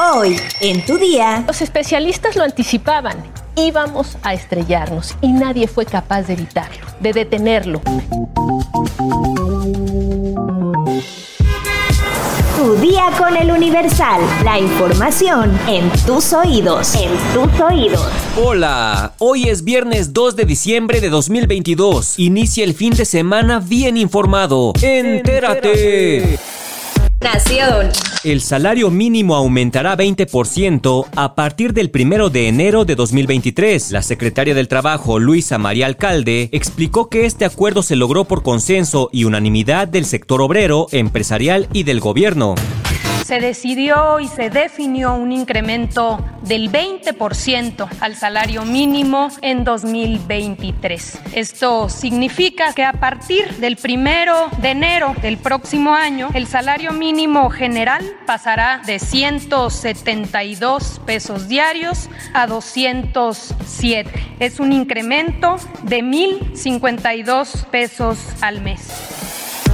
Hoy, en tu día. Los especialistas lo anticipaban. Íbamos a estrellarnos y nadie fue capaz de evitarlo, de detenerlo. Tu día con el Universal. La información en tus oídos. En tus oídos. Hola, hoy es viernes 2 de diciembre de 2022. Inicia el fin de semana bien informado. Entérate. Nación. El salario mínimo aumentará 20% a partir del 1 de enero de 2023. La secretaria del Trabajo, Luisa María Alcalde, explicó que este acuerdo se logró por consenso y unanimidad del sector obrero, empresarial y del gobierno se decidió y se definió un incremento del 20% al salario mínimo en 2023. Esto significa que a partir del primero de enero del próximo año, el salario mínimo general pasará de 172 pesos diarios a 207. Es un incremento de 1.052 pesos al mes.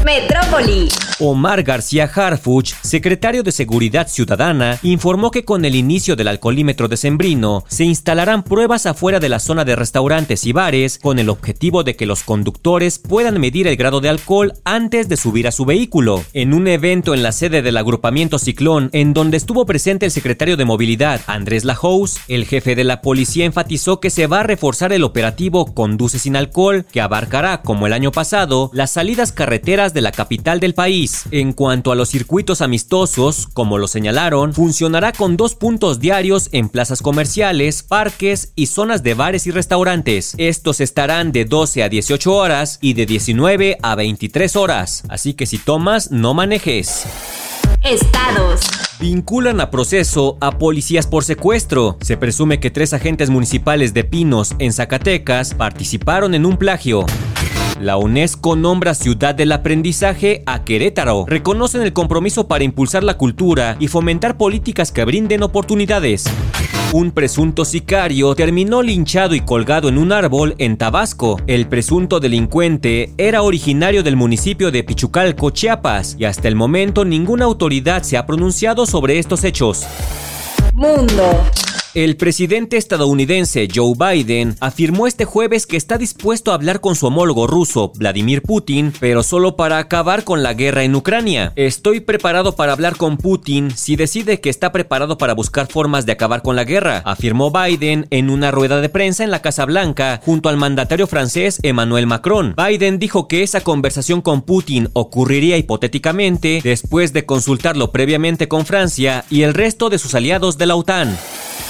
Metrópoli. Omar García Harfuch, secretario de Seguridad Ciudadana, informó que con el inicio del alcoholímetro de Sembrino se instalarán pruebas afuera de la zona de restaurantes y bares con el objetivo de que los conductores puedan medir el grado de alcohol antes de subir a su vehículo. En un evento en la sede del agrupamiento Ciclón, en donde estuvo presente el secretario de Movilidad, Andrés Lajous, el jefe de la policía enfatizó que se va a reforzar el operativo Conduce sin alcohol, que abarcará, como el año pasado, las salidas carreteras de la capital del país. En cuanto a los circuitos amistosos, como lo señalaron, funcionará con dos puntos diarios en plazas comerciales, parques y zonas de bares y restaurantes. Estos estarán de 12 a 18 horas y de 19 a 23 horas. Así que si tomas, no manejes. Estados. Vinculan a proceso a policías por secuestro. Se presume que tres agentes municipales de Pinos, en Zacatecas, participaron en un plagio. La UNESCO nombra Ciudad del Aprendizaje a Querétaro. Reconocen el compromiso para impulsar la cultura y fomentar políticas que brinden oportunidades. Un presunto sicario terminó linchado y colgado en un árbol en Tabasco. El presunto delincuente era originario del municipio de Pichucalco, Chiapas, y hasta el momento ninguna autoridad se ha pronunciado sobre estos hechos. Mundo. El presidente estadounidense Joe Biden afirmó este jueves que está dispuesto a hablar con su homólogo ruso, Vladimir Putin, pero solo para acabar con la guerra en Ucrania. Estoy preparado para hablar con Putin si decide que está preparado para buscar formas de acabar con la guerra, afirmó Biden en una rueda de prensa en la Casa Blanca junto al mandatario francés Emmanuel Macron. Biden dijo que esa conversación con Putin ocurriría hipotéticamente después de consultarlo previamente con Francia y el resto de sus aliados de la OTAN.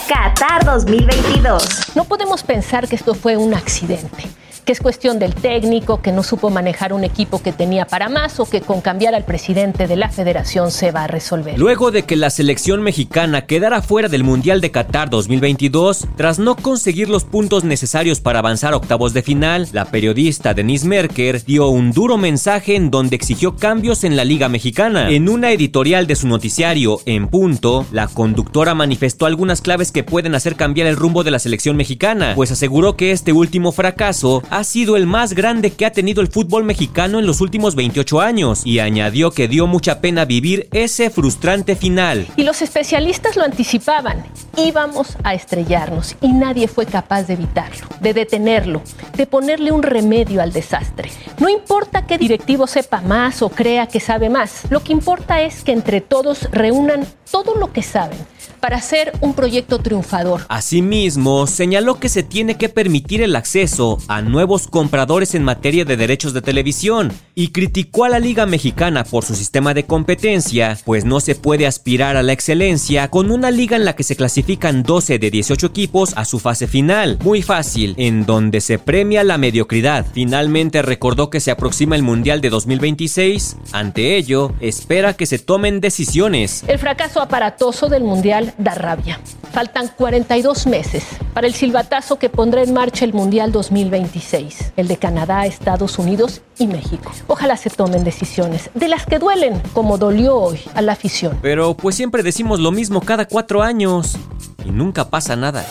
Qatar 2022. No podemos pensar que esto fue un accidente que es cuestión del técnico, que no supo manejar un equipo que tenía para más o que con cambiar al presidente de la federación se va a resolver. Luego de que la selección mexicana quedara fuera del Mundial de Qatar 2022, tras no conseguir los puntos necesarios para avanzar a octavos de final, la periodista Denise Merker dio un duro mensaje en donde exigió cambios en la Liga Mexicana. En una editorial de su noticiario, En Punto, la conductora manifestó algunas claves que pueden hacer cambiar el rumbo de la selección mexicana, pues aseguró que este último fracaso ha sido el más grande que ha tenido el fútbol mexicano en los últimos 28 años y añadió que dio mucha pena vivir ese frustrante final. Y los especialistas lo anticipaban. Íbamos a estrellarnos y nadie fue capaz de evitarlo, de detenerlo, de ponerle un remedio al desastre. No importa qué directivo sepa más o crea que sabe más, lo que importa es que entre todos reúnan todo lo que saben para hacer un proyecto triunfador. Asimismo, señaló que se tiene que permitir el acceso a nuevos compradores en materia de derechos de televisión y criticó a la Liga Mexicana por su sistema de competencia, pues no se puede aspirar a la excelencia con una liga en la que se clasifican 12 de 18 equipos a su fase final, muy fácil, en donde se premia la mediocridad. Finalmente recordó que se aproxima el Mundial de 2026, ante ello, espera que se tomen decisiones. El fracaso aparatoso del Mundial da rabia. Faltan 42 meses para el silbatazo que pondrá en marcha el Mundial 2026, el de Canadá, Estados Unidos y México. Ojalá se tomen decisiones, de las que duelen, como dolió hoy a la afición. Pero pues siempre decimos lo mismo cada cuatro años y nunca pasa nada.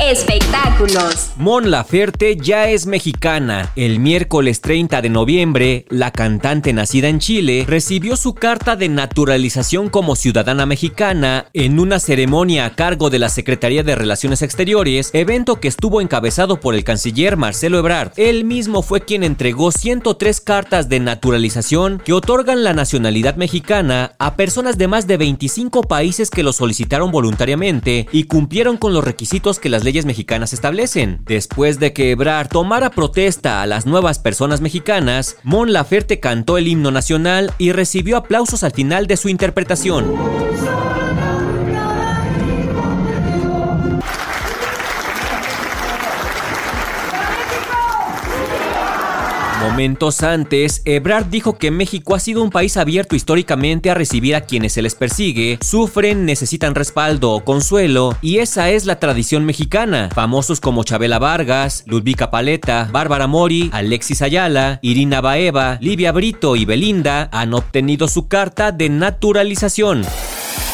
Espectáculos. Mon Laferte ya es mexicana. El miércoles 30 de noviembre, la cantante nacida en Chile recibió su carta de naturalización como ciudadana mexicana en una ceremonia a cargo de la Secretaría de Relaciones Exteriores, evento que estuvo encabezado por el canciller Marcelo Ebrard. Él mismo fue quien entregó 103 cartas de naturalización que otorgan la nacionalidad mexicana a personas de más de 25 países que lo solicitaron voluntariamente y cumplieron con los requisitos que las leyes mexicanas establecen. Después de que Ebrard tomara protesta a las nuevas personas mexicanas, Mon Laferte cantó el himno nacional y recibió aplausos al final de su interpretación. Momentos antes, Ebrard dijo que México ha sido un país abierto históricamente a recibir a quienes se les persigue, sufren, necesitan respaldo o consuelo, y esa es la tradición mexicana. Famosos como Chabela Vargas, Ludvika Paleta, Bárbara Mori, Alexis Ayala, Irina Baeva, Livia Brito y Belinda han obtenido su carta de naturalización.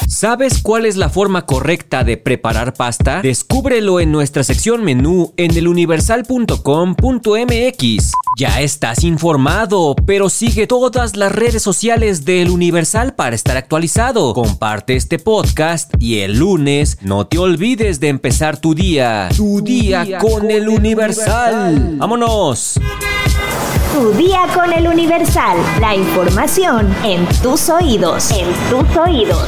¿Sabes cuál es la forma correcta de preparar pasta? Descúbrelo en nuestra sección menú en eluniversal.com.mx. Ya estás informado, pero sigue todas las redes sociales del Universal para estar actualizado. Comparte este podcast y el lunes no te olvides de empezar tu día. Tu, día, con, el Universal. ¡Vámonos! Tu día con el Universal. La información en tus oídos. En tus oídos.